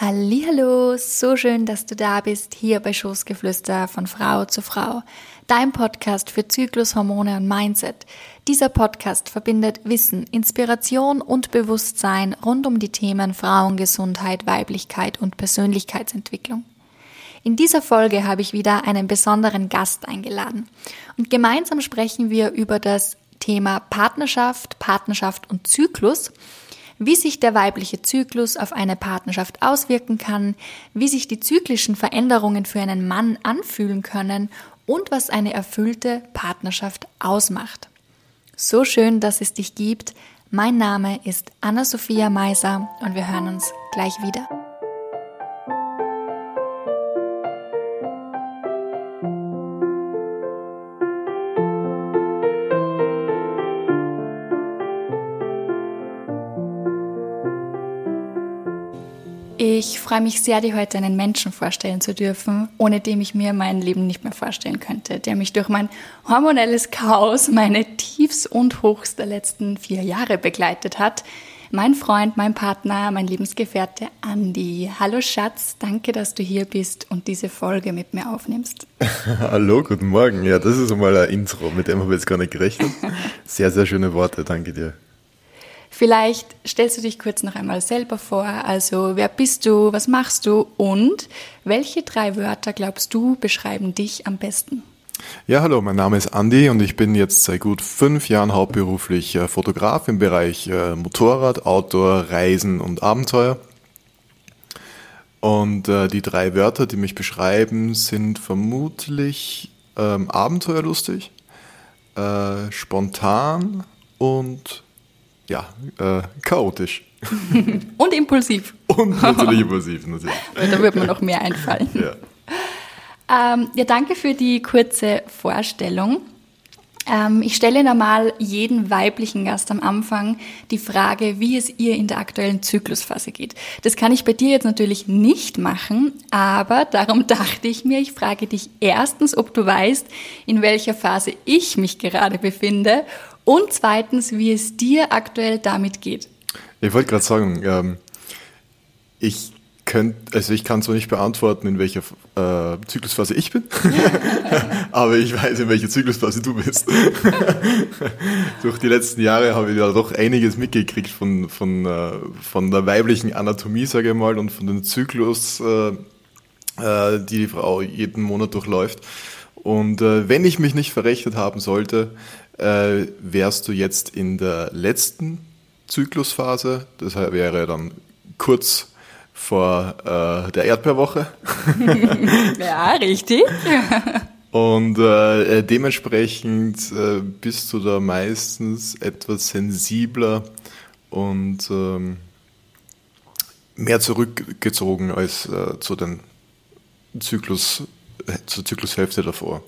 Hallo, so schön, dass du da bist, hier bei Schoßgeflüster von Frau zu Frau, dein Podcast für Zyklus, Hormone und Mindset. Dieser Podcast verbindet Wissen, Inspiration und Bewusstsein rund um die Themen Frauengesundheit, Weiblichkeit und Persönlichkeitsentwicklung. In dieser Folge habe ich wieder einen besonderen Gast eingeladen und gemeinsam sprechen wir über das Thema Partnerschaft, Partnerschaft und Zyklus wie sich der weibliche Zyklus auf eine Partnerschaft auswirken kann, wie sich die zyklischen Veränderungen für einen Mann anfühlen können und was eine erfüllte Partnerschaft ausmacht. So schön, dass es dich gibt. Mein Name ist Anna-Sophia Meiser und wir hören uns gleich wieder. Ich freue mich sehr, dir heute einen Menschen vorstellen zu dürfen, ohne dem ich mir mein Leben nicht mehr vorstellen könnte, der mich durch mein hormonelles Chaos, meine Tiefs und Hochs der letzten vier Jahre begleitet hat. Mein Freund, mein Partner, mein Lebensgefährte Andi. Hallo Schatz, danke, dass du hier bist und diese Folge mit mir aufnimmst. Hallo, guten Morgen. Ja, das ist einmal ein Intro, mit dem habe ich jetzt gar nicht gerechnet. Sehr, sehr schöne Worte, danke dir. Vielleicht stellst du dich kurz noch einmal selber vor. Also, wer bist du? Was machst du? Und welche drei Wörter glaubst du beschreiben dich am besten? Ja, hallo, mein Name ist Andi und ich bin jetzt seit gut fünf Jahren hauptberuflich äh, Fotograf im Bereich äh, Motorrad, Outdoor, Reisen und Abenteuer. Und äh, die drei Wörter, die mich beschreiben, sind vermutlich ähm, abenteuerlustig, spontan und ja, äh, chaotisch. Und impulsiv. Und natürlich impulsiv, natürlich. da wird mir noch mehr einfallen. Ja. Ähm, ja, danke für die kurze Vorstellung. Ähm, ich stelle normal jeden weiblichen Gast am Anfang die Frage, wie es ihr in der aktuellen Zyklusphase geht. Das kann ich bei dir jetzt natürlich nicht machen, aber darum dachte ich mir, ich frage dich erstens, ob du weißt, in welcher Phase ich mich gerade befinde und zweitens, wie es dir aktuell damit geht. Ich wollte gerade sagen, ähm, ich könnt, also ich kann zwar nicht beantworten, in welcher äh, Zyklusphase ich bin, aber ich weiß, in welcher Zyklusphase du bist. Durch die letzten Jahre habe ich ja doch einiges mitgekriegt von, von, äh, von der weiblichen Anatomie, sage ich mal, und von dem Zyklus, äh, äh, die die Frau jeden Monat durchläuft. Und äh, wenn ich mich nicht verrechnet haben sollte, äh, wärst du jetzt in der letzten Zyklusphase. Das wäre dann kurz vor äh, der Erdbeerwoche. ja, richtig. Und äh, dementsprechend äh, bist du da meistens etwas sensibler und ähm, mehr zurückgezogen als äh, zu den Zyklus, äh, zur Zyklushälfte davor.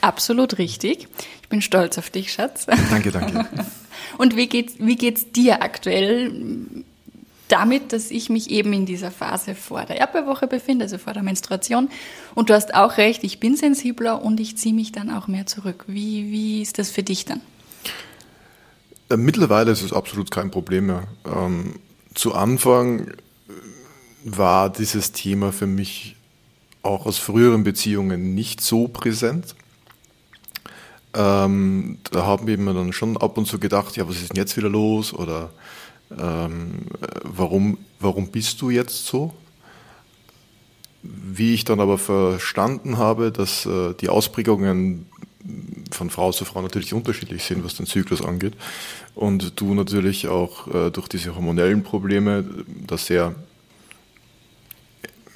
Absolut richtig. Ich bin stolz auf dich, Schatz. Danke, danke. Und wie geht's, wie geht's dir aktuell damit, dass ich mich eben in dieser Phase vor der Erdbeerwoche befinde, also vor der Menstruation? Und du hast auch recht, ich bin sensibler und ich ziehe mich dann auch mehr zurück. Wie, wie ist das für dich dann? Äh, mittlerweile ist es absolut kein Problem mehr. Ähm, zu Anfang war dieses Thema für mich auch aus früheren Beziehungen nicht so präsent. Ähm, da haben wir dann schon ab und zu gedacht, ja, was ist denn jetzt wieder los? Oder ähm, warum, warum bist du jetzt so? Wie ich dann aber verstanden habe, dass äh, die Ausprägungen von Frau zu Frau natürlich unterschiedlich sind, was den Zyklus angeht. Und du natürlich auch äh, durch diese hormonellen Probleme das sehr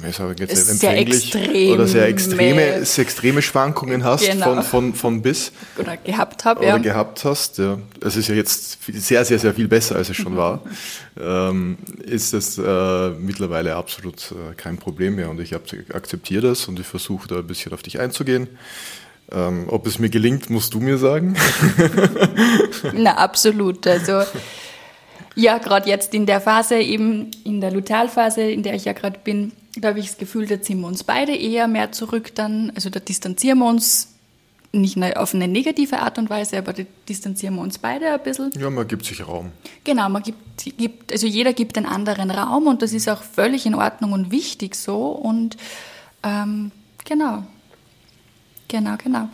ich sage jetzt empfänglich extrem oder sehr extreme, sehr extreme Schwankungen hast genau. von, von, von bis. Oder gehabt habe, ja. Oder gehabt hast, ja. Es ist ja jetzt sehr, sehr, sehr viel besser, als es schon war. ähm, ist das äh, mittlerweile absolut äh, kein Problem mehr und ich akzeptiere das und ich versuche da ein bisschen auf dich einzugehen. Ähm, ob es mir gelingt, musst du mir sagen. Na, absolut. Also, ja, gerade jetzt in der Phase, eben in der Lutealphase, in der ich ja gerade bin, da habe ich das Gefühl, da ziehen wir uns beide eher mehr zurück dann. Also da distanzieren wir uns nicht auf eine negative Art und Weise, aber da distanzieren wir uns beide ein bisschen. Ja, man gibt sich Raum. Genau, man gibt, gibt, also jeder gibt den anderen Raum und das ist auch völlig in Ordnung und wichtig so. Und ähm, genau. Genau, genau.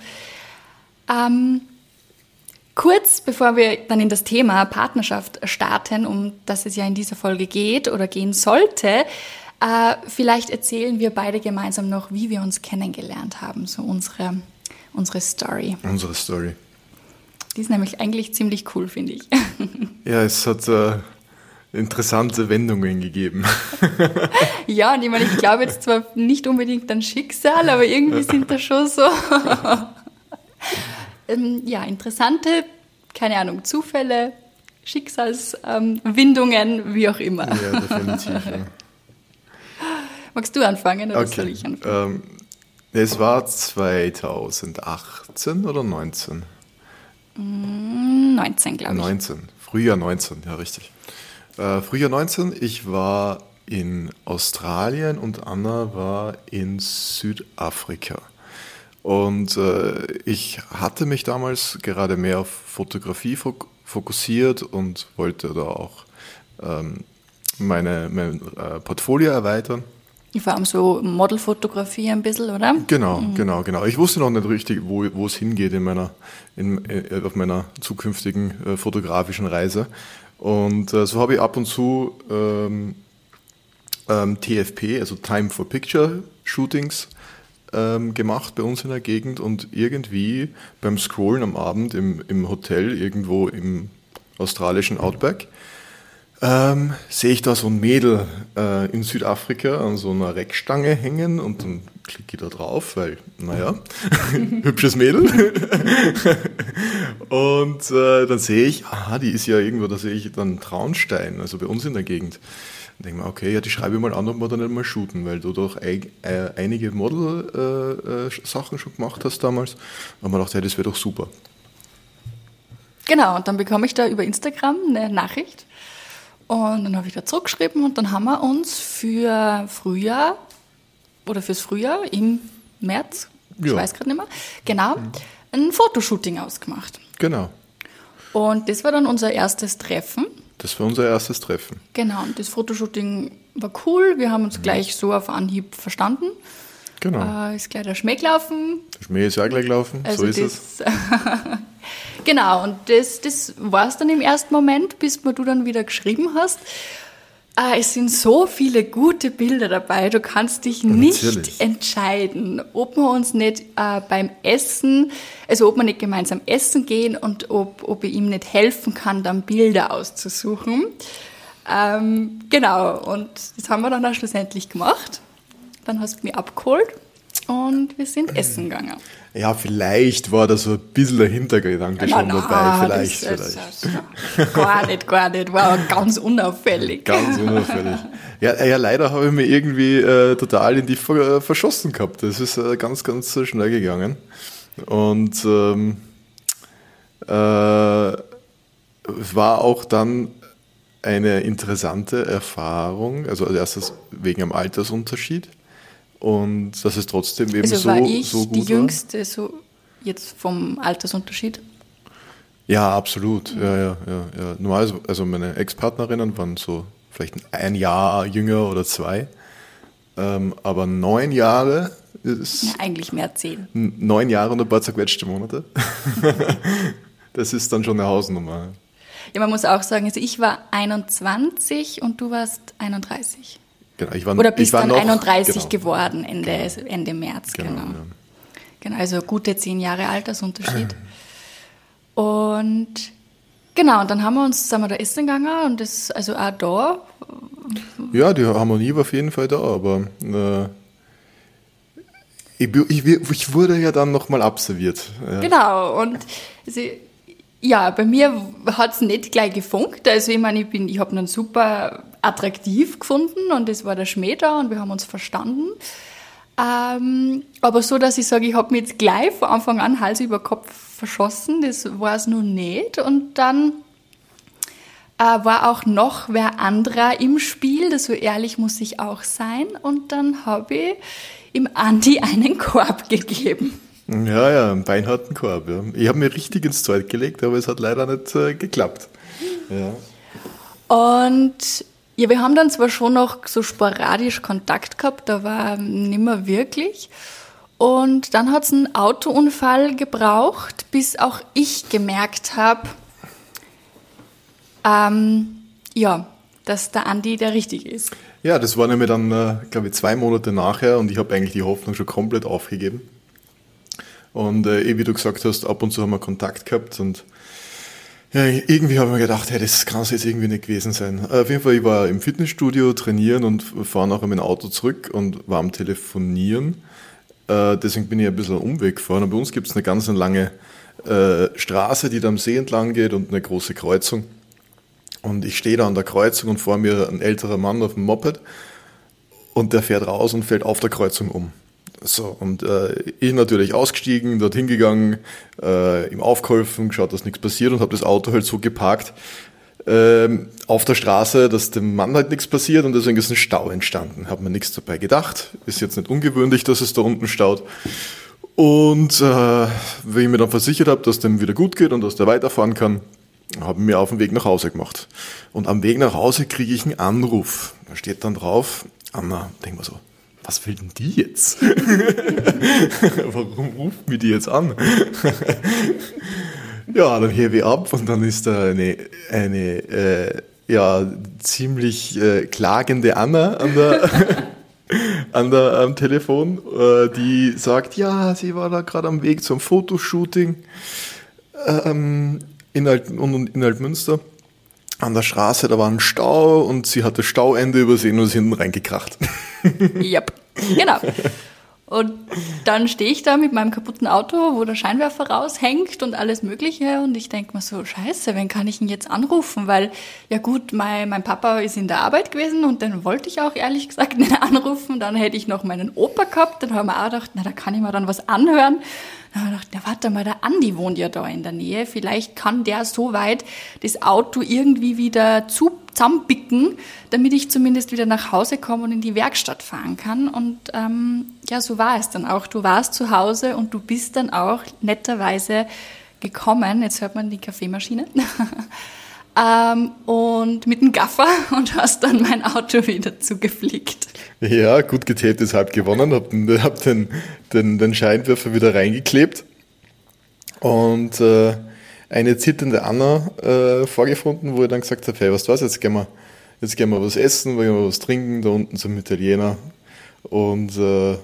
Ähm, kurz bevor wir dann in das Thema Partnerschaft starten, um das es ja in dieser Folge geht oder gehen sollte, äh, vielleicht erzählen wir beide gemeinsam noch, wie wir uns kennengelernt haben, so unsere, unsere Story. Unsere Story. Die ist nämlich eigentlich ziemlich cool, finde ich. Ja, es hat äh, interessante Wendungen gegeben. ja, und ich meine, ich glaube jetzt zwar nicht unbedingt an Schicksal, aber irgendwie sind da schon so ähm, ja, interessante, keine Ahnung, Zufälle, Schicksalswindungen, ähm, wie auch immer. Ja, definitiv. Ja. Magst du anfangen oder okay. soll ich anfangen? Ähm, es war 2018 oder 19? 19, glaube ich. 19, Frühjahr 19, ja richtig. Äh, Frühjahr 19, ich war in Australien und Anna war in Südafrika. Und äh, ich hatte mich damals gerade mehr auf Fotografie fokussiert und wollte da auch ähm, meine, mein äh, Portfolio erweitern. Vor allem so Modelfotografie ein bisschen, oder? Genau, mhm. genau, genau. Ich wusste noch nicht richtig, wo, wo es hingeht in meiner, in, äh, auf meiner zukünftigen äh, fotografischen Reise. Und äh, so habe ich ab und zu ähm, ähm, TFP, also Time for Picture Shootings, ähm, gemacht bei uns in der Gegend und irgendwie beim Scrollen am Abend im, im Hotel irgendwo im australischen Outback ähm, sehe ich da so ein Mädel äh, in Südafrika an so einer Reckstange hängen und dann klicke ich da drauf, weil, naja, hübsches Mädel. und äh, dann sehe ich, aha, die ist ja irgendwo, da sehe ich dann Traunstein, also bei uns in der Gegend. Dann denke ich mir, okay, ja, die schreibe ich mal an, ob wir da nicht mal shooten, weil du doch ein, äh, einige Model-Sachen äh, äh schon gemacht hast damals. Und dann ich gedacht, ja, das wäre doch super. Genau, und dann bekomme ich da über Instagram eine Nachricht und dann habe ich da zurückgeschrieben und dann haben wir uns für Frühjahr oder fürs Frühjahr im März, ich ja. weiß gerade nicht mehr, genau, ein Fotoshooting ausgemacht. Genau. Und das war dann unser erstes Treffen. Das war unser erstes Treffen. Genau, und das Fotoshooting war cool. Wir haben uns mhm. gleich so auf Anhieb verstanden. Genau. Äh, ist gleich der Schmäh gelaufen. Der Schmäh ist ja gleich gelaufen, also so ist es. genau, und das, das war es dann im ersten Moment, bis du dann wieder geschrieben hast. Ah, es sind so viele gute Bilder dabei, du kannst dich nicht Natürlich. entscheiden, ob wir uns nicht äh, beim Essen, also ob wir nicht gemeinsam essen gehen und ob, ob ich ihm nicht helfen kann, dann Bilder auszusuchen. Ähm, genau, und das haben wir dann auch schlussendlich gemacht. Dann hast du mich abgeholt und wir sind essen gegangen. Ja, vielleicht war da so ein bisschen der Hintergedanke schon na, dabei. Vielleicht, das, vielleicht. Das, das, gar nicht, gar nicht. War ganz unauffällig. Ganz unauffällig. Ja, ja leider habe ich mir irgendwie äh, total in die ver verschossen gehabt. Das ist äh, ganz, ganz schnell gegangen. Und ähm, äh, es war auch dann eine interessante Erfahrung. Also als erstes wegen dem Altersunterschied und dass es trotzdem eben also so, war ich so gut die Jüngste, war. so jetzt vom Altersunterschied? Ja, absolut. Ja, ja, ja, ja. Normal, also meine Ex-Partnerinnen waren so vielleicht ein Jahr jünger oder zwei. Ähm, aber neun Jahre ist. Ja, eigentlich mehr zehn. Neun Jahre und ein paar zerquetschte Monate. das ist dann schon eine Hausnummer. Ja, man muss auch sagen, also ich war 21 und du warst 31. Genau, ich war, Oder bist ich war dann noch, 31 genau, geworden, Ende, genau. Ende März, genau. Genau, ja. genau, also gute zehn Jahre Altersunterschied. und genau, und dann haben wir uns, sind wir da essen gegangen und das, also auch da. Ja, die Harmonie war auf jeden Fall da, aber äh, ich, ich, ich, wurde ja dann nochmal abserviert. Ja. Genau, und also, ja, bei mir hat es nicht gleich gefunkt. Also ich meine, ich, ich habe einen super attraktiv gefunden und es war der Schmäh da und wir haben uns verstanden. Ähm, aber so, dass ich sage, ich habe mich jetzt gleich von Anfang an Hals über Kopf verschossen, das war es nun nicht. Und dann äh, war auch noch wer anderer im Spiel, das so ehrlich muss ich auch sein. Und dann habe ich ihm Andi einen Korb gegeben. Ja, ja, einen beinharten Korb. Ja. Ich habe mir richtig ins Zeug gelegt, aber es hat leider nicht äh, geklappt. Ja. Und ja, wir haben dann zwar schon noch so sporadisch Kontakt gehabt, aber nimmer wirklich. Und dann hat es einen Autounfall gebraucht, bis auch ich gemerkt habe, ähm, ja, dass der Andi der Richtige ist. Ja, das war nämlich dann, äh, glaube ich, zwei Monate nachher und ich habe eigentlich die Hoffnung schon komplett aufgegeben. Und äh, eh, wie du gesagt hast, ab und zu haben wir Kontakt gehabt und ja, irgendwie habe ich mir gedacht, hey, das kann es jetzt irgendwie nicht gewesen sein. Äh, auf jeden Fall, ich war im Fitnessstudio trainieren und fahre nachher mit dem Auto zurück und war am Telefonieren. Äh, deswegen bin ich ein bisschen Umweg gefahren. Und bei uns gibt es eine ganz lange äh, Straße, die da am See entlang geht und eine große Kreuzung. Und ich stehe da an der Kreuzung und vor mir ein älterer Mann auf dem Moped und der fährt raus und fällt auf der Kreuzung um. So, und äh, ich natürlich ausgestiegen, dorthin gegangen, äh, ihm aufgeholfen, geschaut, dass nichts passiert und habe das Auto halt so geparkt ähm, auf der Straße, dass dem Mann halt nichts passiert und deswegen ist ein Stau entstanden. Habe mir nichts dabei gedacht. Ist jetzt nicht ungewöhnlich, dass es da unten staut. Und äh, wenn ich mir dann versichert habe, dass dem wieder gut geht und dass der weiterfahren kann, habe ich mir auf den Weg nach Hause gemacht. Und am Weg nach Hause kriege ich einen Anruf. Da steht dann drauf, Anna, denk mal so, was will denn die jetzt? Warum ruft mir die jetzt an? ja, dann hebe ich ab und dann ist da eine, eine äh, ja, ziemlich äh, klagende Anna an der, an der, am Telefon, äh, die sagt, ja, sie war da gerade am Weg zum Fotoshooting ähm, in, Alt, in Altmünster an der Straße, da war ein Stau und sie hat das Stauende übersehen und ist hinten reingekracht. yep, genau. Und dann stehe ich da mit meinem kaputten Auto, wo der Scheinwerfer raushängt und alles Mögliche. Und ich denke mir so, scheiße, wen kann ich ihn jetzt anrufen? Weil, ja gut, mein, mein Papa ist in der Arbeit gewesen und den wollte ich auch ehrlich gesagt nicht anrufen. Dann hätte ich noch meinen Opa gehabt. Dann haben wir auch gedacht, na, da kann ich mir dann was anhören. Dann habe ich gedacht, na warte mal, der Andi wohnt ja da in der Nähe. Vielleicht kann der so weit das Auto irgendwie wieder zu zusammenbicken, damit ich zumindest wieder nach Hause komme und in die Werkstatt fahren kann. Und ähm, ja, so war es dann auch. Du warst zu Hause und du bist dann auch netterweise gekommen. Jetzt hört man die Kaffeemaschine. ähm, und mit dem Gaffer und hast dann mein Auto wieder zugeflickt. Ja, gut getaped ist halb gewonnen. Hab, den, hab den, den, den Scheinwerfer wieder reingeklebt. Und äh, eine zitternde Anna äh, vorgefunden, wo ich dann gesagt habe, hey, was was, jetzt gehen wir, jetzt gehen wir was essen, wir gehen was trinken, da unten zum Italiener. Und äh,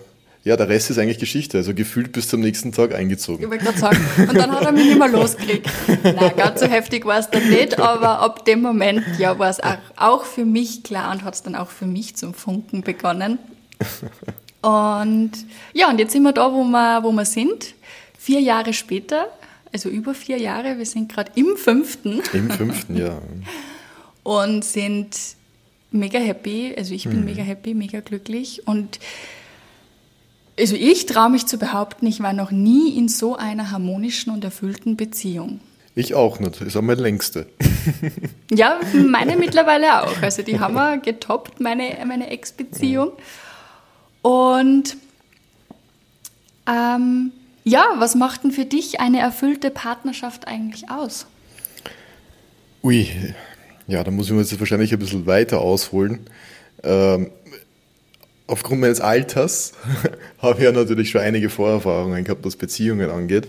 ja, der Rest ist eigentlich Geschichte. Also gefühlt bis zum nächsten Tag eingezogen. Ich wollte gerade sagen. Und dann hat er mich nicht mehr losgekriegt. Nein, ganz so heftig war es dann nicht, aber ab dem Moment, ja, war es auch, auch für mich klar und hat es dann auch für mich zum Funken begonnen. Und ja, und jetzt sind wir da, wo wir, wo wir sind. Vier Jahre später also über vier Jahre. Wir sind gerade im fünften. Im fünften, ja. und sind mega happy. Also ich bin mhm. mega happy, mega glücklich. Und also ich traue mich zu behaupten, ich war noch nie in so einer harmonischen und erfüllten Beziehung. Ich auch nicht. Ist auch meine längste. ja, meine mittlerweile auch. Also die haben wir getoppt, meine, meine Ex-Beziehung. Und ähm, ja, was macht denn für dich eine erfüllte Partnerschaft eigentlich aus? Ui, ja, da muss ich mir jetzt wahrscheinlich ein bisschen weiter ausholen. Ähm, aufgrund meines Alters habe ich ja natürlich schon einige Vorerfahrungen gehabt, was Beziehungen angeht.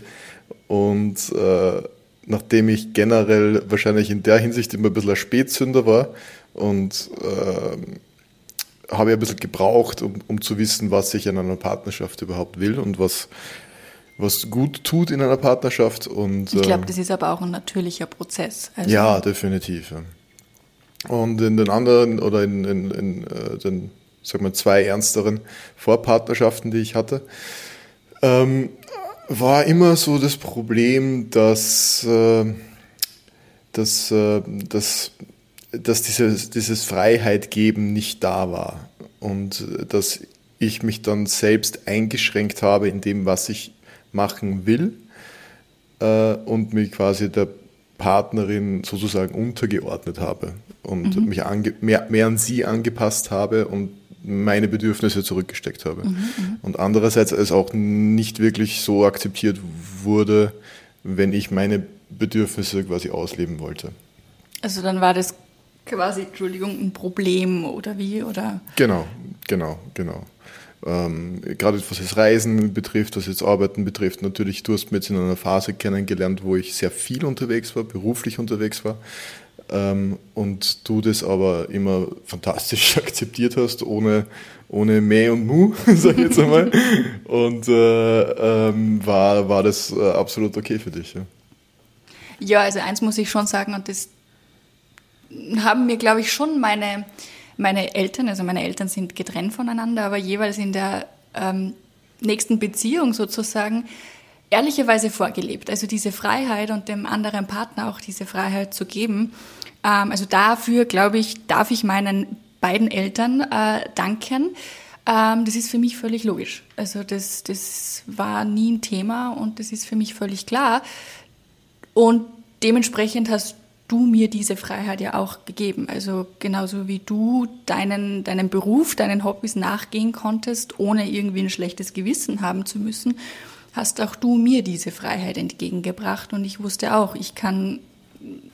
Und äh, nachdem ich generell wahrscheinlich in der Hinsicht immer ein bisschen ein Spätzünder war und äh, habe ich ein bisschen gebraucht, um, um zu wissen, was ich in einer Partnerschaft überhaupt will und was was gut tut in einer Partnerschaft. Und, ich glaube, ähm, das ist aber auch ein natürlicher Prozess. Also ja, definitiv. Und in den anderen oder in, in, in äh, den sag mal, zwei ernsteren Vorpartnerschaften, die ich hatte, ähm, war immer so das Problem, dass, äh, dass, äh, dass, dass dieses, dieses Freiheit geben nicht da war. Und dass ich mich dann selbst eingeschränkt habe in dem, was ich machen will äh, und mich quasi der Partnerin sozusagen untergeordnet habe und mhm. mich mehr, mehr an sie angepasst habe und meine Bedürfnisse zurückgesteckt habe. Mhm, mhm, und andererseits es auch nicht wirklich so akzeptiert wurde, wenn ich meine Bedürfnisse quasi ausleben wollte. Also dann war das quasi, Entschuldigung, ein Problem oder wie? Oder? Genau, genau, genau. Ähm, gerade was das Reisen betrifft, was jetzt Arbeiten betrifft, natürlich, du hast mich jetzt in einer Phase kennengelernt, wo ich sehr viel unterwegs war, beruflich unterwegs war. Ähm, und du das aber immer fantastisch akzeptiert hast, ohne, ohne Mäh und Mu, sag ich jetzt einmal. und äh, ähm, war, war das äh, absolut okay für dich. Ja. ja, also eins muss ich schon sagen, und das haben mir, glaube ich, schon meine meine Eltern, also meine Eltern sind getrennt voneinander, aber jeweils in der ähm, nächsten Beziehung sozusagen ehrlicherweise vorgelebt. Also diese Freiheit und dem anderen Partner auch diese Freiheit zu geben. Ähm, also dafür, glaube ich, darf ich meinen beiden Eltern äh, danken. Ähm, das ist für mich völlig logisch. Also das, das war nie ein Thema und das ist für mich völlig klar. Und dementsprechend hast du mir diese Freiheit ja auch gegeben. Also genauso wie du deinen, deinen Beruf, deinen Hobbys nachgehen konntest, ohne irgendwie ein schlechtes Gewissen haben zu müssen, hast auch du mir diese Freiheit entgegengebracht. Und ich wusste auch, ich kann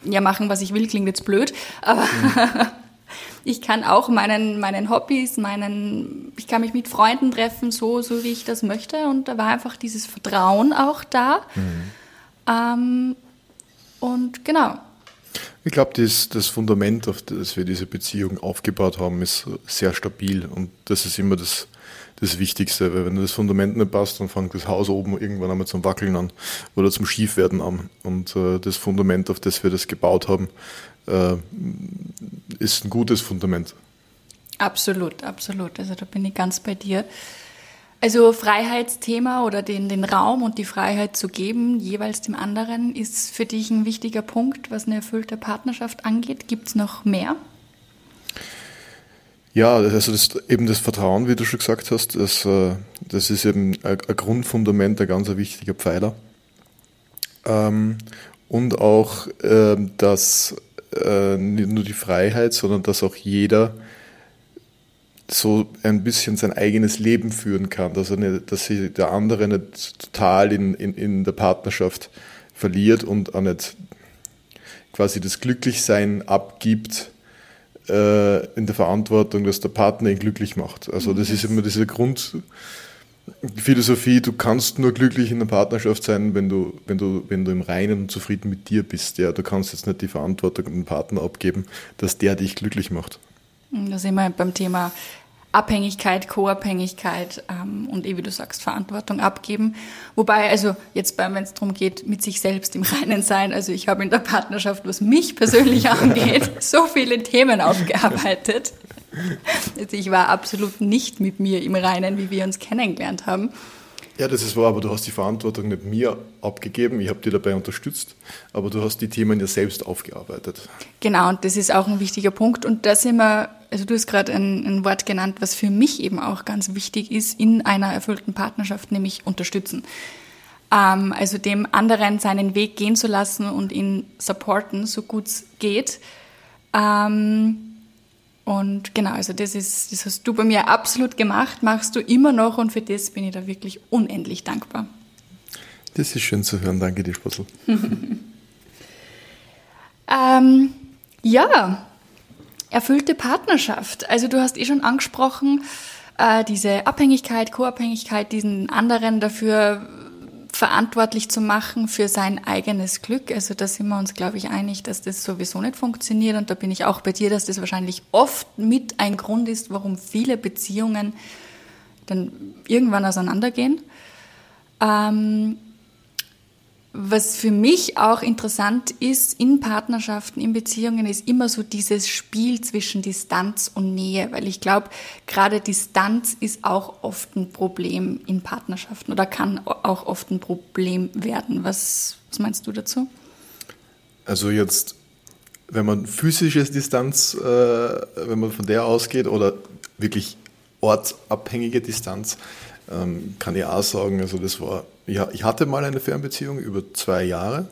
ja machen, was ich will, klingt jetzt blöd, aber mhm. ich kann auch meinen, meinen Hobbys, meinen, ich kann mich mit Freunden treffen, so, so wie ich das möchte. Und da war einfach dieses Vertrauen auch da. Mhm. Ähm, und genau, ich glaube, das, das Fundament, auf das wir diese Beziehung aufgebaut haben, ist sehr stabil und das ist immer das, das Wichtigste, weil wenn das Fundament nicht passt, dann fängt das Haus oben irgendwann einmal zum Wackeln an oder zum Schiefwerden an. Und äh, das Fundament, auf das wir das gebaut haben, äh, ist ein gutes Fundament. Absolut, absolut. Also da bin ich ganz bei dir. Also Freiheitsthema oder den, den Raum und die Freiheit zu geben, jeweils dem anderen, ist für dich ein wichtiger Punkt, was eine erfüllte Partnerschaft angeht. Gibt es noch mehr? Ja, also das, eben das Vertrauen, wie du schon gesagt hast, das, äh, das ist eben ein, Grundfundament, ein ganz wichtiger Pfeiler. Ähm, und auch, ähm, dass äh, nicht nur die Freiheit, sondern dass auch jeder so ein bisschen sein eigenes Leben führen kann, dass, er nicht, dass sie der andere nicht total in, in, in der Partnerschaft verliert und auch nicht quasi das Glücklichsein abgibt äh, in der Verantwortung, dass der Partner ihn glücklich macht. Also das ist immer diese Grundphilosophie, du kannst nur glücklich in der Partnerschaft sein, wenn du, wenn du, wenn du im Reinen und zufrieden mit dir bist. Ja, du kannst jetzt nicht die Verantwortung an den Partner abgeben, dass der dich glücklich macht. Da sind wir beim Thema Abhängigkeit, Co-Abhängigkeit ähm, und, eh wie du sagst, Verantwortung abgeben. Wobei, also jetzt, wenn es darum geht, mit sich selbst im Reinen sein, also ich habe in der Partnerschaft, was mich persönlich angeht, so viele Themen aufgearbeitet. Also ich war absolut nicht mit mir im Reinen, wie wir uns kennengelernt haben. Ja, das ist wahr, aber du hast die Verantwortung nicht mir abgegeben. Ich habe dir dabei unterstützt, aber du hast die Themen ja selbst aufgearbeitet. Genau, und das ist auch ein wichtiger Punkt. Und da sind wir, also du hast gerade ein, ein Wort genannt, was für mich eben auch ganz wichtig ist in einer erfüllten Partnerschaft, nämlich unterstützen. Ähm, also dem anderen seinen Weg gehen zu lassen und ihn supporten, so gut es geht. Ähm, und genau, also das ist, das hast du bei mir absolut gemacht, machst du immer noch und für das bin ich da wirklich unendlich dankbar. Das ist schön zu hören, danke dir, Spussel. ähm, ja, erfüllte Partnerschaft. Also du hast eh schon angesprochen, äh, diese Abhängigkeit, Co-Abhängigkeit, diesen anderen dafür verantwortlich zu machen für sein eigenes Glück. Also da sind wir uns, glaube ich, einig, dass das sowieso nicht funktioniert. Und da bin ich auch bei dir, dass das wahrscheinlich oft mit ein Grund ist, warum viele Beziehungen dann irgendwann auseinandergehen. Ähm, was für mich auch interessant ist in Partnerschaften, in Beziehungen, ist immer so dieses Spiel zwischen Distanz und Nähe, weil ich glaube, gerade Distanz ist auch oft ein Problem in Partnerschaften oder kann auch oft ein Problem werden. Was, was meinst du dazu? Also jetzt, wenn man physische Distanz, äh, wenn man von der ausgeht oder wirklich ortsabhängige Distanz, ähm, kann ich auch sagen, also das war, ja, ich hatte mal eine Fernbeziehung über zwei Jahre.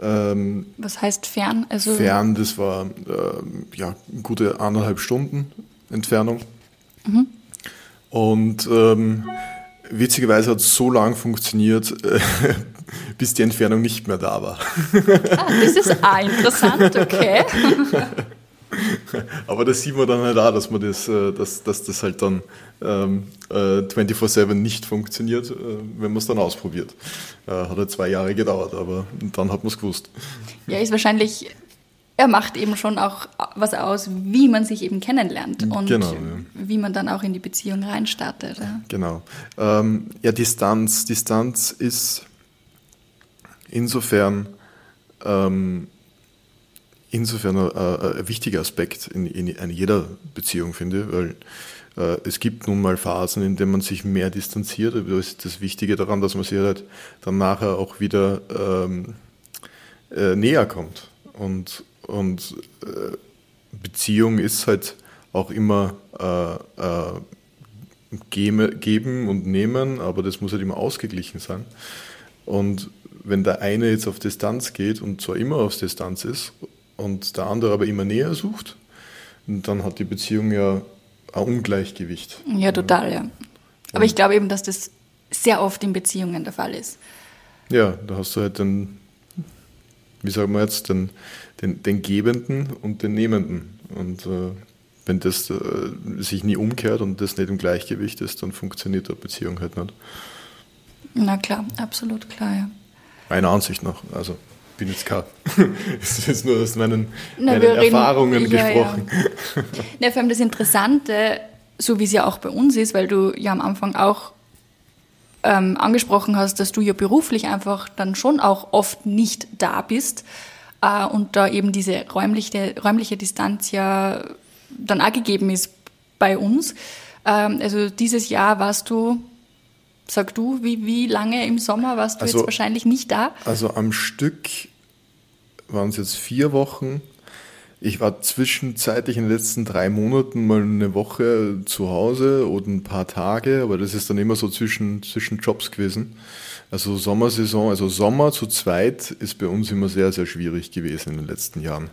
Ähm, Was heißt fern? Also fern, das war ähm, ja gute anderthalb Stunden Entfernung. Mhm. Und ähm, witzigerweise hat es so lange funktioniert, äh, bis die Entfernung nicht mehr da war. Ah, das ist auch interessant, okay. Aber das sieht man dann halt auch, dass man das, äh, dass, dass das halt dann ähm, äh, 24-7 nicht funktioniert, äh, wenn man es dann ausprobiert. Äh, hat halt zwei Jahre gedauert, aber dann hat man es gewusst. Ja, ist wahrscheinlich, er macht eben schon auch was aus, wie man sich eben kennenlernt und genau, ja. wie man dann auch in die Beziehung reinstartet. Ja. Genau. Ähm, ja, Distanz. Distanz ist insofern ähm, insofern ein, äh, ein wichtiger Aspekt in, in, in, jeder Beziehung, finde, weil äh, es gibt nun mal Phasen, in denen man sich mehr distanziert. Das ist das Wichtige daran, dass man sich halt dann nachher auch wieder ähm, äh, näher kommt. Und, und äh, Beziehung ist halt auch immer äh, äh, geben und nehmen, aber das muss halt immer ausgeglichen sein. Und wenn der eine jetzt auf Distanz geht und zwar immer auf Distanz ist und der andere aber immer näher sucht, dann hat die Beziehung ja ein Ungleichgewicht. Ja, total, ja. Aber ich glaube eben, dass das sehr oft in Beziehungen der Fall ist. Ja, da hast du halt den, wie sagen wir jetzt, den, den, den Gebenden und den Nehmenden. Und äh, wenn das äh, sich nie umkehrt und das nicht im Gleichgewicht ist, dann funktioniert eine Beziehung halt nicht. Na klar, absolut klar, ja. Meiner Ansicht nach. Also bin jetzt kein, es ist nur aus meinen, Na, meinen Erfahrungen reden, gesprochen. Ja. ja, vor allem das Interessante, so wie es ja auch bei uns ist, weil du ja am Anfang auch ähm, angesprochen hast, dass du ja beruflich einfach dann schon auch oft nicht da bist äh, und da eben diese räumliche, räumliche Distanz ja dann auch gegeben ist bei uns. Ähm, also dieses Jahr warst du Sag du, wie, wie lange im Sommer warst du also, jetzt wahrscheinlich nicht da? Also am Stück waren es jetzt vier Wochen. Ich war zwischenzeitlich in den letzten drei Monaten mal eine Woche zu Hause oder ein paar Tage, aber das ist dann immer so zwischen, zwischen Jobs gewesen. Also Sommersaison, also Sommer zu zweit ist bei uns immer sehr, sehr schwierig gewesen in den letzten Jahren,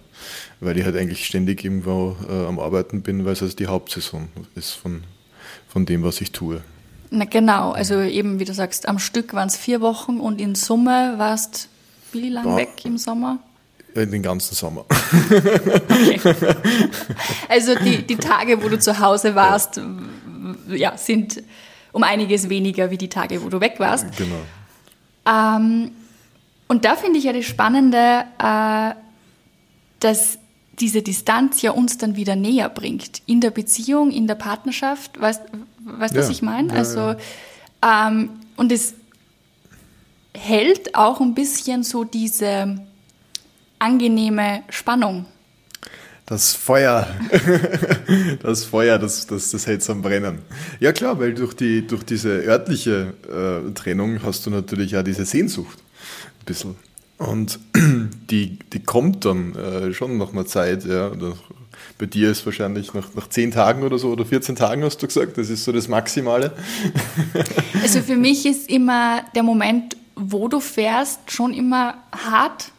weil ich halt eigentlich ständig irgendwo äh, am Arbeiten bin, weil es also die Hauptsaison ist von, von dem, was ich tue. Na genau, also eben wie du sagst, am Stück waren es vier Wochen und in Summe warst wie lang weg im Sommer? Den ganzen Sommer. Okay. Also die, die Tage, wo du zu Hause warst, ja. ja. sind um einiges weniger wie die Tage, wo du weg warst. Genau. Ähm, und da finde ich ja das Spannende, äh, dass diese Distanz ja uns dann wieder näher bringt. In der Beziehung, in der Partnerschaft. Weißt du, ja. was ich meine? Ja, also. Ähm, und es hält auch ein bisschen so diese angenehme Spannung. Das Feuer, das Feuer, das, das, das hält am Brennen. Ja klar, weil durch, die, durch diese örtliche äh, Trennung hast du natürlich auch diese Sehnsucht ein bisschen. Und die, die kommt dann äh, schon nach einer Zeit. Ja. Bei dir ist wahrscheinlich nach, nach 10 Tagen oder so oder 14 Tagen hast du gesagt, das ist so das Maximale. Also für mich ist immer der Moment, wo du fährst, schon immer hart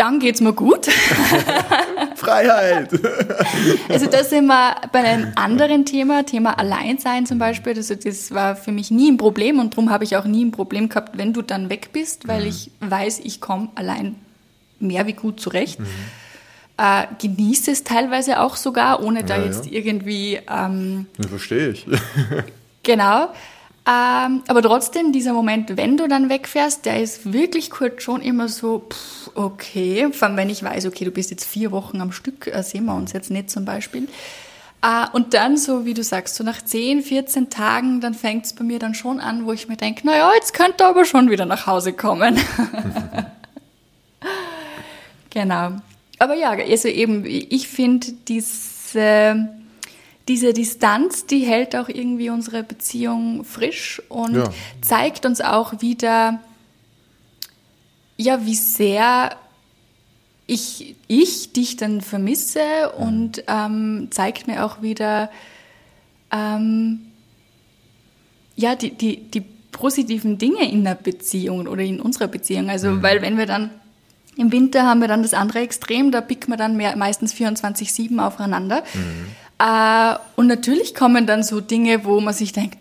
dann geht es mir gut. Freiheit! also das sind wir bei einem anderen Thema, Thema Alleinsein zum Beispiel. Also das war für mich nie ein Problem und darum habe ich auch nie ein Problem gehabt, wenn du dann weg bist, weil mhm. ich weiß, ich komme allein mehr wie gut zurecht. Mhm. Äh, genieße es teilweise auch sogar, ohne da ja, jetzt ja. irgendwie... Ähm, verstehe ich. genau. Ähm, aber trotzdem, dieser Moment, wenn du dann wegfährst, der ist wirklich kurz schon immer so, pff, okay, vor allem wenn ich weiß, okay, du bist jetzt vier Wochen am Stück, äh, sehen wir uns jetzt nicht zum Beispiel. Äh, und dann so, wie du sagst, so nach 10, 14 Tagen, dann fängt es bei mir dann schon an, wo ich mir denke, naja, jetzt könnte er aber schon wieder nach Hause kommen. genau. Aber ja, also eben, ich finde diese diese Distanz, die hält auch irgendwie unsere Beziehung frisch und ja. zeigt uns auch wieder, ja, wie sehr ich, ich dich dann vermisse mhm. und ähm, zeigt mir auch wieder, ähm, ja, die, die, die positiven Dinge in der Beziehung oder in unserer Beziehung. Also, mhm. weil wenn wir dann im Winter haben wir dann das andere Extrem, da picken wir dann mehr, meistens 24-7 aufeinander. Mhm. Äh, und natürlich kommen dann so Dinge, wo man sich denkt,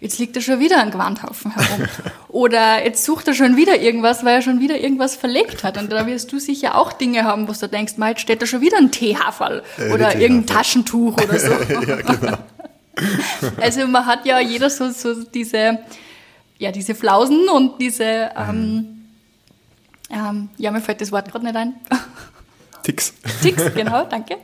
jetzt liegt er schon wieder ein Gewandhaufen herum. Oder jetzt sucht er schon wieder irgendwas, weil er schon wieder irgendwas verlegt hat. Und da wirst du sicher auch Dinge haben, wo du denkst, mal, jetzt steht da schon wieder ein Teehaferl äh, oder irgendein Taschentuch oder so. ja, genau. Also man hat ja jeder so, so diese, ja, diese Flausen und diese, ähm, ähm, ja, mir fällt das Wort gerade nicht ein. Ticks. Ticks, genau, danke.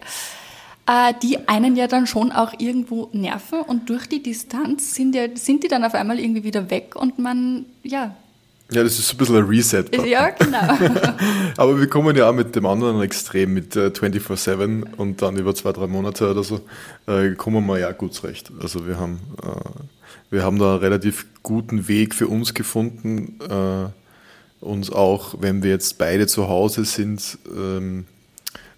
Äh, die einen ja dann schon auch irgendwo nerven und durch die Distanz sind, ja, sind die dann auf einmal irgendwie wieder weg und man, ja. Ja, das ist so ein bisschen ein Reset. Ja, genau. Aber wir kommen ja auch mit dem anderen Extrem, mit äh, 24-7 und dann über zwei, drei Monate oder so, äh, kommen wir ja gut zurecht. Also wir haben, äh, wir haben da einen relativ guten Weg für uns gefunden, äh, uns auch, wenn wir jetzt beide zu Hause sind, ähm,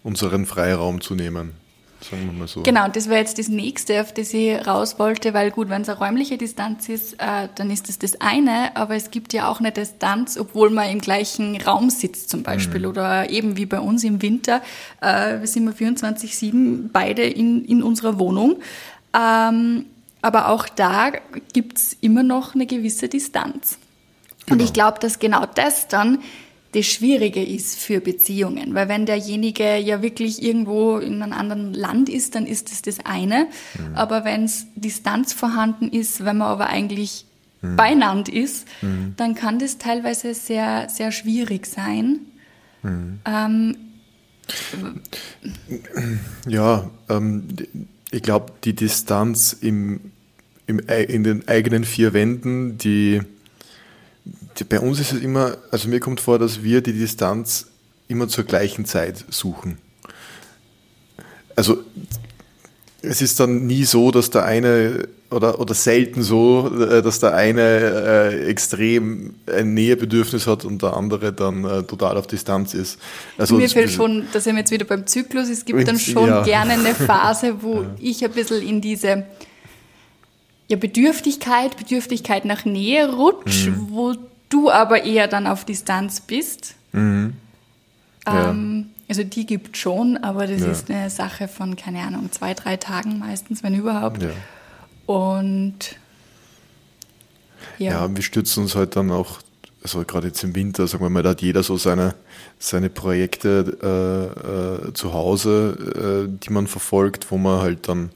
unseren Freiraum zu nehmen. Sagen wir mal so. Genau, das wäre jetzt das nächste, auf das ich raus wollte, weil gut, wenn es eine räumliche Distanz ist, äh, dann ist das das eine, aber es gibt ja auch eine Distanz, obwohl man im gleichen Raum sitzt zum Beispiel mhm. oder eben wie bei uns im Winter, äh, wir sind wir 24-7 beide in, in unserer Wohnung. Ähm, aber auch da gibt es immer noch eine gewisse Distanz. Genau. Und ich glaube, dass genau das dann das Schwierige ist für Beziehungen. Weil wenn derjenige ja wirklich irgendwo in einem anderen Land ist, dann ist das das eine. Mhm. Aber wenn es Distanz vorhanden ist, wenn man aber eigentlich mhm. beieinander ist, mhm. dann kann das teilweise sehr, sehr schwierig sein. Mhm. Ähm, ja, ähm, ich glaube, die Distanz im, im, in den eigenen vier Wänden, die bei uns ist es immer, also mir kommt vor, dass wir die Distanz immer zur gleichen Zeit suchen. Also es ist dann nie so, dass der eine oder, oder selten so, äh, dass der eine äh, extrem ein Nähebedürfnis hat und der andere dann äh, total auf Distanz ist. Also Mir fällt schon, da sind wir jetzt wieder beim Zyklus, es gibt dann schon ja. gerne eine Phase, wo ja. ich ein bisschen in diese ja, Bedürftigkeit, Bedürftigkeit nach Nähe rutsche, mhm. wo du aber eher dann auf Distanz bist. Mhm. Ja. Ähm, also die gibt schon, aber das ja. ist eine Sache von, keine Ahnung, zwei, drei Tagen meistens, wenn überhaupt. Ja. Und ja. ja, wir stützen uns halt dann auch, also gerade jetzt im Winter, sagen wir mal, da hat jeder so seine, seine Projekte äh, äh, zu Hause, äh, die man verfolgt, wo man halt dann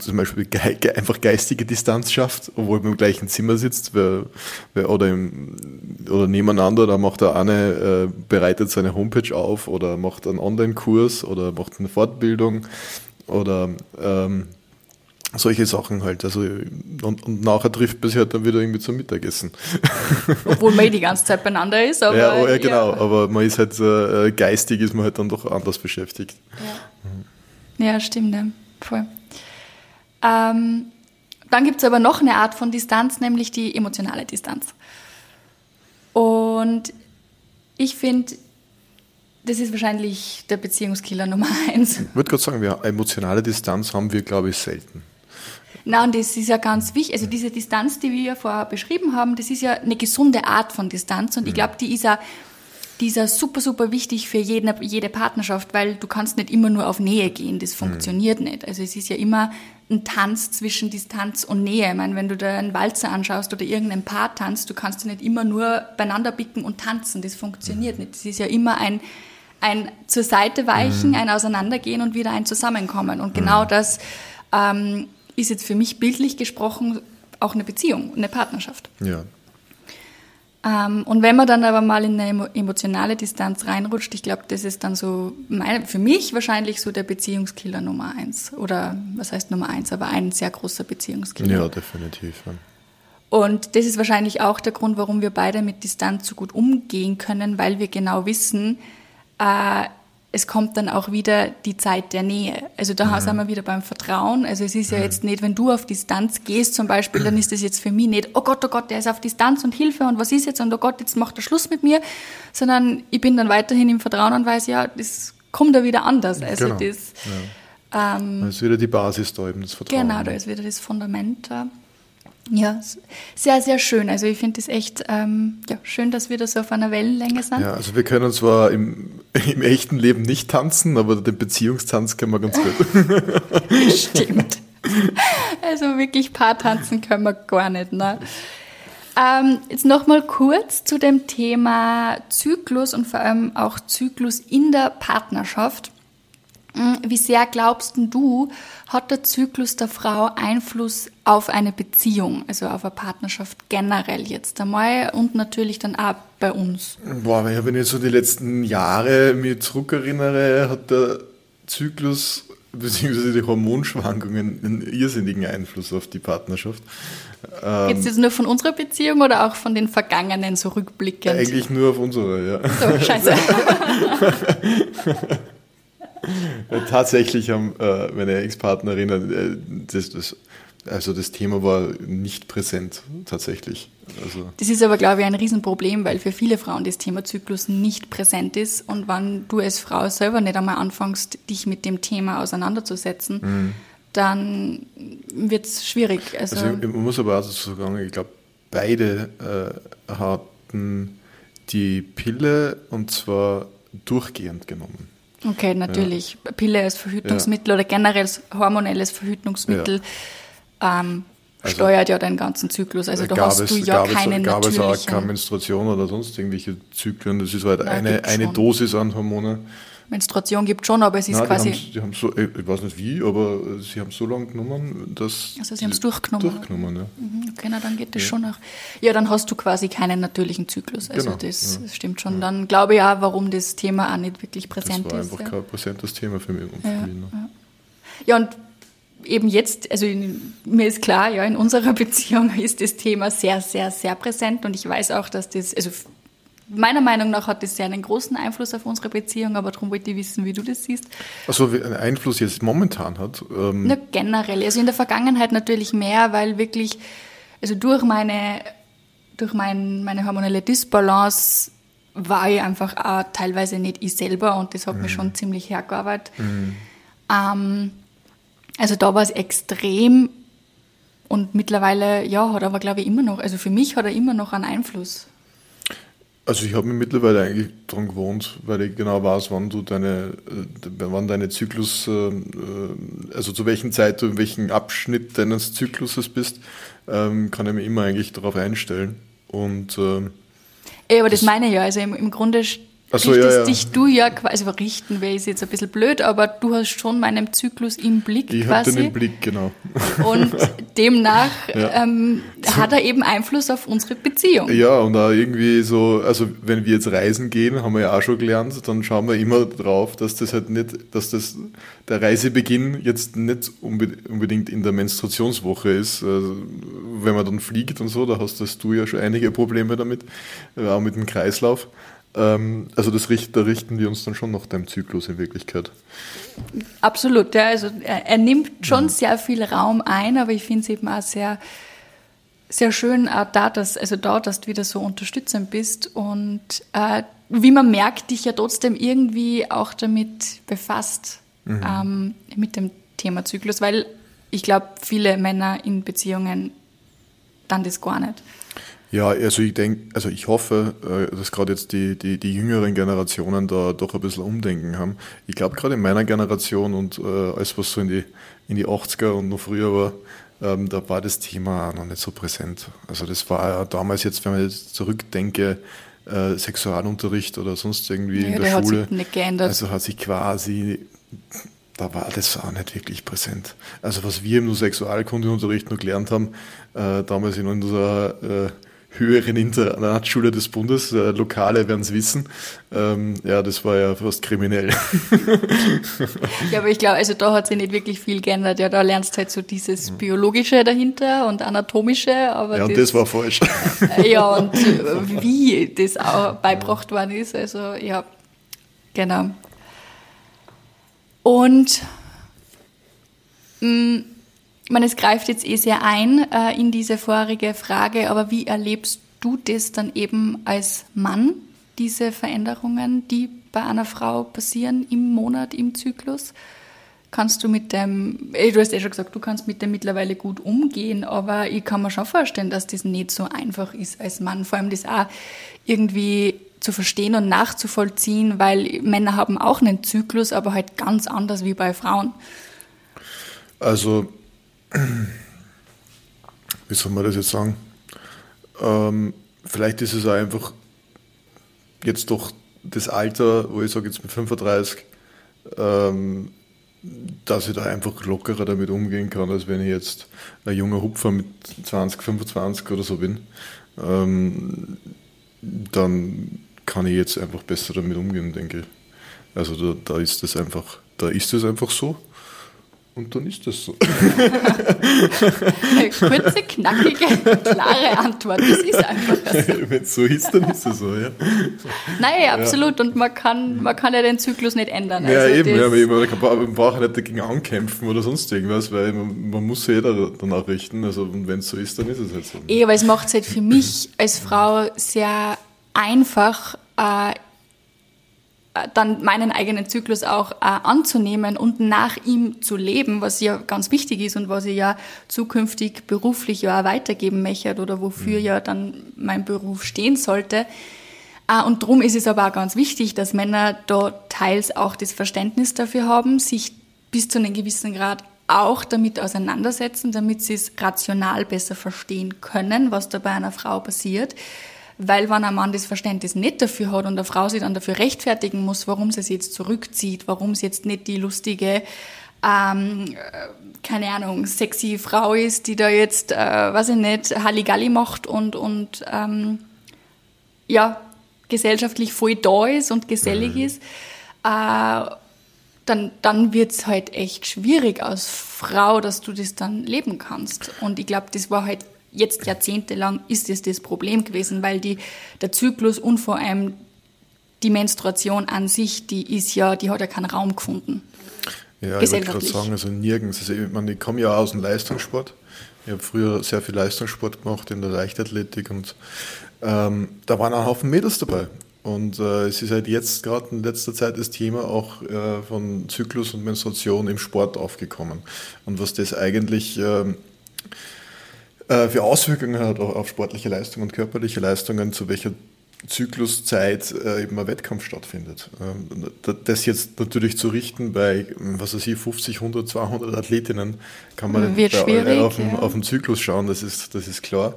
zum Beispiel ge einfach geistige Distanz schafft, obwohl man im gleichen Zimmer sitzt wer, wer, oder, im, oder nebeneinander, da macht der eine, äh, bereitet seine Homepage auf oder macht einen Online-Kurs oder macht eine Fortbildung oder ähm, solche Sachen halt. Also, und, und nachher trifft man sich halt dann wieder irgendwie zum Mittagessen. Obwohl man eh die ganze Zeit beieinander ist, aber. Ja, oh, ja genau, ja. aber man ist halt äh, geistig ist man halt dann doch anders beschäftigt. Ja, ja stimmt, ja. voll. Ähm, dann gibt es aber noch eine Art von Distanz, nämlich die emotionale Distanz. Und ich finde, das ist wahrscheinlich der Beziehungskiller Nummer eins. Ich würde gerade sagen, wir, emotionale Distanz haben wir, glaube ich, selten. Na, und das ist ja ganz wichtig. Also diese Distanz, die wir ja vorher beschrieben haben, das ist ja eine gesunde Art von Distanz. Und ich mhm. glaube, die ist ja die ist ja super, super wichtig für jede, jede Partnerschaft, weil du kannst nicht immer nur auf Nähe gehen, das funktioniert mhm. nicht. Also es ist ja immer ein Tanz zwischen Distanz und Nähe. Ich meine, wenn du da einen Walzer anschaust oder irgendein Paar tanzt, du kannst ja nicht immer nur beieinander bicken und tanzen, das funktioniert nicht. Es ist ja immer ein, ein zur Seite weichen, mhm. ein Auseinandergehen und wieder ein Zusammenkommen. Und genau mhm. das ähm, ist jetzt für mich bildlich gesprochen auch eine Beziehung, eine Partnerschaft. Ja, und wenn man dann aber mal in eine emotionale Distanz reinrutscht, ich glaube, das ist dann so meine, für mich wahrscheinlich so der Beziehungskiller Nummer eins. Oder was heißt Nummer eins, aber ein sehr großer Beziehungskiller. Ja, definitiv. Ja. Und das ist wahrscheinlich auch der Grund, warum wir beide mit Distanz so gut umgehen können, weil wir genau wissen, äh, es kommt dann auch wieder die Zeit der Nähe. Also da mhm. sind wir wieder beim Vertrauen. Also es ist ja mhm. jetzt nicht, wenn du auf Distanz gehst zum Beispiel, dann ist das jetzt für mich nicht, oh Gott, oh Gott, der ist auf Distanz und Hilfe und was ist jetzt und oh Gott, jetzt macht er Schluss mit mir, sondern ich bin dann weiterhin im Vertrauen und weiß, ja, das kommt da wieder anders. Also genau. das, ja. ähm, da ist wieder die Basis da eben, das Vertrauen. Genau, da ist wieder das Fundament da. Ja, sehr, sehr schön. Also ich finde es echt ähm, ja, schön, dass wir da so auf einer Wellenlänge sind. Ja, also wir können zwar im, im echten Leben nicht tanzen, aber den Beziehungstanz können wir ganz gut. Stimmt. Also wirklich Paartanzen können wir gar nicht. Ne? Ähm, jetzt nochmal kurz zu dem Thema Zyklus und vor allem auch Zyklus in der Partnerschaft. Hm, wie sehr glaubst du, hat der Zyklus der Frau Einfluss auf eine Beziehung, also auf eine Partnerschaft generell jetzt einmal und natürlich dann auch bei uns? Boah, wenn ich jetzt so die letzten Jahre mir zurückerinnere, hat der Zyklus bzw. die Hormonschwankungen einen irrsinnigen Einfluss auf die Partnerschaft. Ähm, Geht es jetzt nur von unserer Beziehung oder auch von den vergangenen so rückblickend? Eigentlich nur auf unsere, ja. So, scheiße. Tatsächlich haben äh, meine Ex-Partnerinnen, äh, das, das, also das Thema war nicht präsent, tatsächlich. Also das ist aber, glaube ich, ein Riesenproblem, weil für viele Frauen das Thema Zyklus nicht präsent ist. Und wenn du als Frau selber nicht einmal anfängst, dich mit dem Thema auseinanderzusetzen, mhm. dann wird es schwierig. Also, also ich, ich, muss aber auch dazu sagen, ich glaube, beide äh, hatten die Pille und zwar durchgehend genommen. Okay, natürlich. Ja. Pille als Verhütungsmittel ja. oder generell hormonelles Verhütungsmittel ja. ähm, also, steuert ja deinen ganzen Zyklus. Also da hast du ja keine es, Gab es auch keine Menstruation oder sonst irgendwelche Zyklen. Das ist halt Nein, eine, eine Dosis an Hormone. Menstruation gibt schon, aber es ist Nein, quasi. Die haben, die haben so, ich weiß nicht wie, aber sie haben so lange genommen, dass. Also sie haben es durchgenommen. Durchgenommen, ja. Mhm, okay, na dann geht das ja. schon noch. Ja, dann hast du quasi keinen natürlichen Zyklus. Also genau, das ja. stimmt schon. Ja. Dann glaube ich auch, warum das Thema auch nicht wirklich präsent ist. Das war einfach ist, kein präsentes Thema für mich. Und ja, für mich ne? ja, und eben jetzt, also in, mir ist klar, ja, in unserer Beziehung ist das Thema sehr, sehr, sehr präsent und ich weiß auch, dass das, also meiner Meinung nach hat das sehr einen großen Einfluss auf unsere Beziehung, aber darum wollte ich wissen, wie du das siehst. Also wie einen Einfluss jetzt momentan hat? Ähm Na, generell, also in der Vergangenheit natürlich mehr, weil wirklich, also durch meine, durch mein, meine hormonelle Disbalance war ich einfach auch teilweise nicht ich selber und das hat mhm. mich schon ziemlich hergearbeitet. Mhm. Ähm, also da war es extrem und mittlerweile, ja, hat aber glaube ich immer noch, also für mich hat er immer noch einen Einfluss. Also ich habe mich mittlerweile eigentlich dran gewohnt, weil ich genau weiß, wann du deine, äh, wann deine Zyklus, äh, äh, also zu welchem Zeit du in welchem Abschnitt deines Zykluses bist, ähm, kann ich mich immer eigentlich darauf einstellen. Und ähm, Ey, aber das, das meine ich ja. Also im, im Grunde so, richtest ja, ja. dich du ja quasi, also richten wäre jetzt ein bisschen blöd, aber du hast schon meinen Zyklus im Blick ich quasi. Ich den im Blick, genau. Und demnach ja. ähm, hat er eben Einfluss auf unsere Beziehung. Ja, und auch irgendwie so, also wenn wir jetzt reisen gehen, haben wir ja auch schon gelernt, dann schauen wir immer drauf, dass das halt nicht, dass das der Reisebeginn jetzt nicht unbedingt in der Menstruationswoche ist. Also, wenn man dann fliegt und so, da hast du ja schon einige Probleme damit, äh, auch mit dem Kreislauf. Ähm, also das da richten wir uns dann schon nach deinem Zyklus in Wirklichkeit. Absolut, ja. Also er, er nimmt schon mhm. sehr viel Raum ein, aber ich finde es eben auch sehr, sehr schön, auch da, dass, also da, dass du wieder so unterstützend bist und äh, wie man merkt, dich ja trotzdem irgendwie auch damit befasst, mhm. ähm, mit dem Thema Zyklus, weil ich glaube, viele Männer in Beziehungen dann das gar nicht. Ja, also ich denke, also ich hoffe, äh, dass gerade jetzt die, die, die jüngeren Generationen da doch ein bisschen Umdenken haben. Ich glaube gerade in meiner Generation und äh, alles, was so in die, in die 80er und noch früher war, ähm, da war das Thema noch nicht so präsent. Also das war ja damals jetzt, wenn man jetzt zurückdenke, äh, Sexualunterricht oder sonst irgendwie ja, in der, der Schule. Hat sich nicht geändert. Also hat sich quasi da war das auch nicht wirklich präsent. Also was wir im Sexualkundeunterricht noch gelernt haben, äh, damals in unserer äh, höheren Internatsschule des Bundes, äh, Lokale werden es wissen. Ähm, ja, das war ja fast kriminell. ja, aber ich glaube, also da hat sich nicht wirklich viel geändert. Ja, da lernst du halt so dieses mhm. Biologische dahinter und Anatomische. Aber ja, und das, das war falsch. ja, und äh, wie das auch beibracht worden ist. Also, ja, genau. Und mh, mm, meine, es greift jetzt eh sehr ein äh, in diese vorige Frage, aber wie erlebst du das dann eben als Mann, diese Veränderungen, die bei einer Frau passieren im Monat, im Zyklus? kannst du mit dem, du hast ja schon gesagt, du kannst mit dem mittlerweile gut umgehen, aber ich kann mir schon vorstellen, dass das nicht so einfach ist als Mann. Vor allem das auch irgendwie zu verstehen und nachzuvollziehen, weil Männer haben auch einen Zyklus, aber halt ganz anders wie bei Frauen. Also, wie soll man das jetzt sagen? Ähm, vielleicht ist es auch einfach jetzt doch das Alter, wo ich sage jetzt mit 35, ähm, dass ich da einfach lockerer damit umgehen kann, als wenn ich jetzt ein junger Hupfer mit 20, 25 oder so bin. Ähm, dann kann ich jetzt einfach besser damit umgehen, denke ich. Also da, da ist es einfach, da ist es einfach so. Und dann ist das so. Eine kurze, knackige, klare Antwort. Das ist einfach so. Wenn es so ist, dann ist es so, ja. Nein, absolut. Und man kann, man kann ja den Zyklus nicht ändern. Ja, also eben. Ja, man braucht nicht dagegen ankämpfen oder sonst irgendwas, weil man, man muss sich jeder danach richten. Also, und wenn es so ist, dann ist es halt so. Eh, aber es macht es halt für mich als Frau sehr einfach, äh, dann meinen eigenen Zyklus auch äh, anzunehmen und nach ihm zu leben, was ja ganz wichtig ist und was ich ja zukünftig beruflich ja auch weitergeben möchte oder wofür mhm. ja dann mein Beruf stehen sollte. Äh, und darum ist es aber auch ganz wichtig, dass Männer da teils auch das Verständnis dafür haben, sich bis zu einem gewissen Grad auch damit auseinandersetzen, damit sie es rational besser verstehen können, was da bei einer Frau passiert. Weil wenn ein Mann das Verständnis nicht dafür hat und eine Frau sich dann dafür rechtfertigen muss, warum sie sich jetzt zurückzieht, warum sie jetzt nicht die lustige, ähm, keine Ahnung, sexy Frau ist, die da jetzt, äh, weiß ich nicht, Halligalli macht und, und ähm, ja, gesellschaftlich voll da ist und gesellig mhm. ist, äh, dann, dann wird es halt echt schwierig als Frau, dass du das dann leben kannst. Und ich glaube, das war halt jetzt jahrzehntelang ist es das Problem gewesen, weil die, der Zyklus und vor allem die Menstruation an sich, die ist ja, die hat ja keinen Raum gefunden. Ja, ich wollte gerade sagen, also nirgends. Also ich, meine, ich komme ja aus dem Leistungssport. Ich habe früher sehr viel Leistungssport gemacht in der Leichtathletik und ähm, da waren ein Haufen Mädels dabei. Und äh, es ist halt jetzt gerade in letzter Zeit das Thema auch äh, von Zyklus und Menstruation im Sport aufgekommen. Und was das eigentlich äh, äh, für Auswirkungen hat auf sportliche Leistungen und körperliche Leistungen, zu welcher Zykluszeit äh, eben ein Wettkampf stattfindet. Ähm, das jetzt natürlich zu richten bei, was weiß ich, 50, 100, 200 Athletinnen, kann man Wird bei, auf, den, ja. auf den Zyklus schauen, das ist, das ist klar.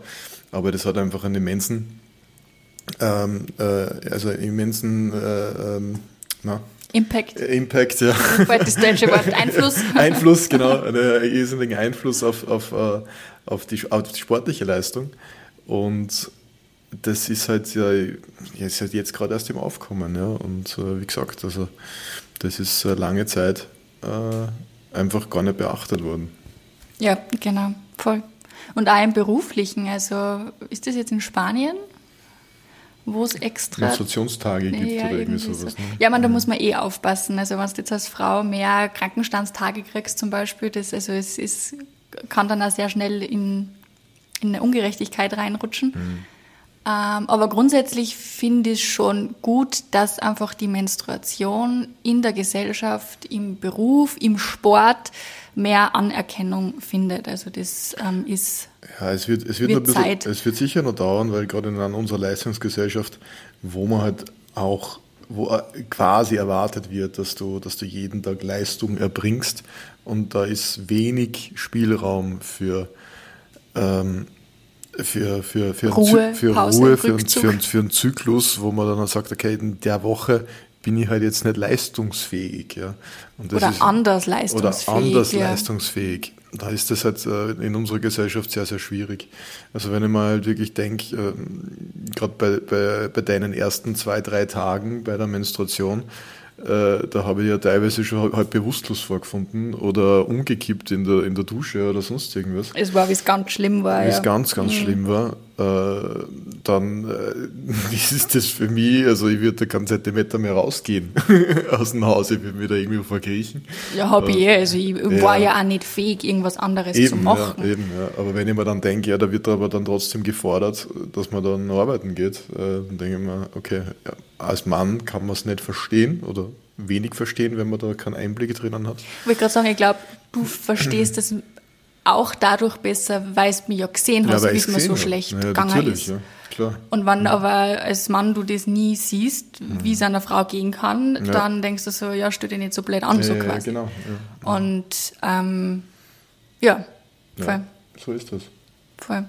Aber das hat einfach einen immensen, ähm, äh, also immensen, äh, ähm, na, Impact. Äh, Impact, ja. Das deutsche Wort Einfluss. Einfluss, genau. Einen irrsinnigen Einfluss auf, auf, äh, auf, die, auf die sportliche Leistung. Und das ist halt ja, ist halt jetzt gerade erst im Aufkommen. Ja. Und äh, wie gesagt, also das ist lange Zeit äh, einfach gar nicht beachtet worden. Ja, genau, voll. Und auch im Beruflichen, also ist das jetzt in Spanien? Wo es extra. Menstruationstage gibt ja, oder irgendwie sowas. So. Ne? Ja, man, da muss man eh aufpassen. Also wenn du jetzt als Frau mehr Krankenstandstage kriegst zum Beispiel, das, also es ist, kann dann auch sehr schnell in, in eine Ungerechtigkeit reinrutschen. Mhm. Ähm, aber grundsätzlich finde ich schon gut, dass einfach die Menstruation in der Gesellschaft, im Beruf, im Sport mehr Anerkennung findet. Also das ähm, ist ja, es wird, es wird, wird bisschen, Zeit. es wird sicher noch dauern, weil gerade in unserer Leistungsgesellschaft, wo man halt auch wo quasi erwartet wird, dass du, dass du jeden Tag Leistung erbringst und da ist wenig Spielraum für, ähm, für, für, für, Ruhe, für, Pause, Ruhe für, für, für, einen Zyklus, wo man dann sagt, okay, in der Woche bin ich halt jetzt nicht leistungsfähig. Ja. oder ist, anders leistungsfähig. Oder anders ja. leistungsfähig. Da ist das halt äh, in unserer Gesellschaft sehr, sehr schwierig. Also wenn ich mal halt wirklich denke, äh, gerade bei, bei, bei deinen ersten zwei, drei Tagen bei der Menstruation, äh, da habe ich ja teilweise schon halb bewusstlos vorgefunden oder umgekippt in der, in der Dusche oder sonst irgendwas. Es war, wie es ganz schlimm war. Wie es ganz, ganz mhm. schlimm war. Äh, dann äh, ist das für mich, also ich würde keinen Zentimeter mehr rausgehen aus dem Haus, ich würde mich da irgendwie verkriechen. Ja, habe ich eh, also ich ja. war ja auch nicht fähig, irgendwas anderes eben, zu machen. Ja, eben, ja. Aber wenn ich mir dann denke, ja, da wird aber dann trotzdem gefordert, dass man dann arbeiten geht, äh, dann denke ich mir, okay, ja, als Mann kann man es nicht verstehen oder wenig verstehen, wenn man da keinen Einblick drinnen hat. Ich wollte gerade sagen, ich glaube, du verstehst das auch dadurch besser, weil du mich ja gesehen hast, wie es mir so hab. schlecht Ja, gegangen natürlich, ist. ja, klar. Und wenn aber als Mann du das nie siehst, wie es einer Frau gehen kann, Ja. dann denkst du so, ja, stell dich nicht so blöd an, so Ja, ja, quasi. genau. Ja. Und ähm, ja, voll, Ja, so ist das. voll.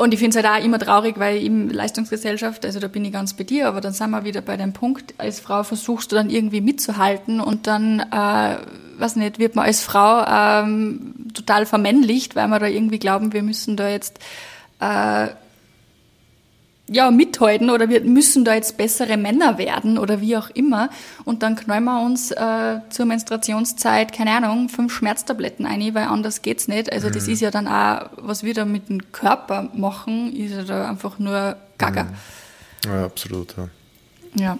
Und ich finde es halt auch immer traurig, weil eben Leistungsgesellschaft, also da bin ich ganz bei dir, aber dann sind wir wieder bei dem Punkt, als Frau versuchst du dann irgendwie mitzuhalten und dann, äh, weiß nicht, wird man als Frau ähm, total vermännlicht, weil wir da irgendwie glauben, wir müssen da jetzt äh, ja, mithalten oder wir müssen da jetzt bessere Männer werden oder wie auch immer. Und dann knallen wir uns äh, zur Menstruationszeit, keine Ahnung, fünf Schmerztabletten ein, weil anders geht's nicht. Also das ist ja dann auch, was wir da mit dem Körper machen, ist ja da einfach nur Gaga. Ja, absolut. Ja. Ja.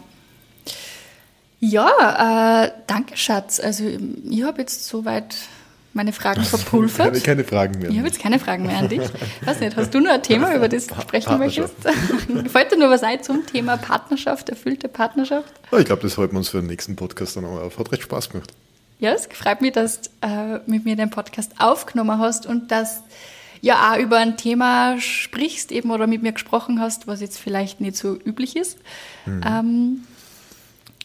Ja, äh, danke Schatz. Also ich habe jetzt soweit meine Fragen verpulvert. Keine, keine Fragen mehr. Ich habe jetzt keine Fragen mehr an dich. Weiß nicht, hast du noch ein Thema, über das du sprechen möchtest? Fällt dir nur was ein zum Thema Partnerschaft, erfüllte Partnerschaft? Ja, ich glaube, das halten wir uns für den nächsten Podcast dann auch auf. Hat recht Spaß gemacht. Ja, es freut mich, dass du äh, mit mir den Podcast aufgenommen hast und dass ja auch über ein Thema sprichst eben oder mit mir gesprochen hast, was jetzt vielleicht nicht so üblich ist. Ähm,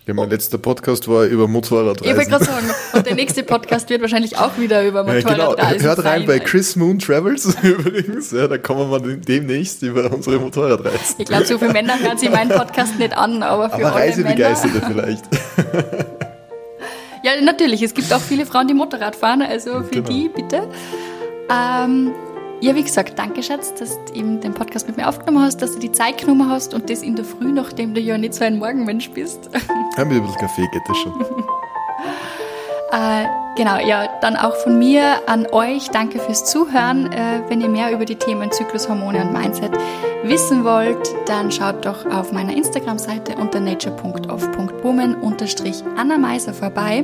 Ja, mein letzter Podcast war über ich wollte Motorradreisen. gerade sagen, und der nächste Podcast wird wahrscheinlich auch wieder über Ja, genau. Motorradreisen Hört rein sein. bei Chris Moon Travels übrigens. Ja, da kommen wir demnächst über unsere Motorradreisen. Ich glaube, so viele Männer hören sich meinen Podcast nicht an, aber für Aber. Reisebegeisterte vielleicht. Ja, natürlich. Es gibt auch viele Frauen, die Motorrad fahren, also für Genau. die bitte. Ähm, ja, wie gesagt, danke Schatz, dass du eben den Podcast mit mir aufgenommen hast, dass du die Zeit genommen hast und das in der Früh, nachdem du ja nicht so ein Morgenmensch bist. Ja, mit ein bisschen Kaffee geht das schon. Äh, genau, ja, dann auch von mir an euch. Danke fürs Zuhören. Äh, wenn ihr mehr über die Themen Zyklushormone und Mindset wissen wollt, dann schaut doch auf meiner Instagram-Seite unter nature.off.woman Anna Meiser vorbei.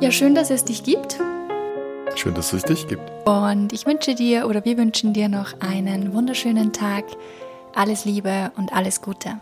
Ja, schön, dass es dich gibt. Schön, dass es dich gibt. Und ich wünsche dir oder wir wünschen dir noch einen wunderschönen Tag. Alles Liebe und alles Gute.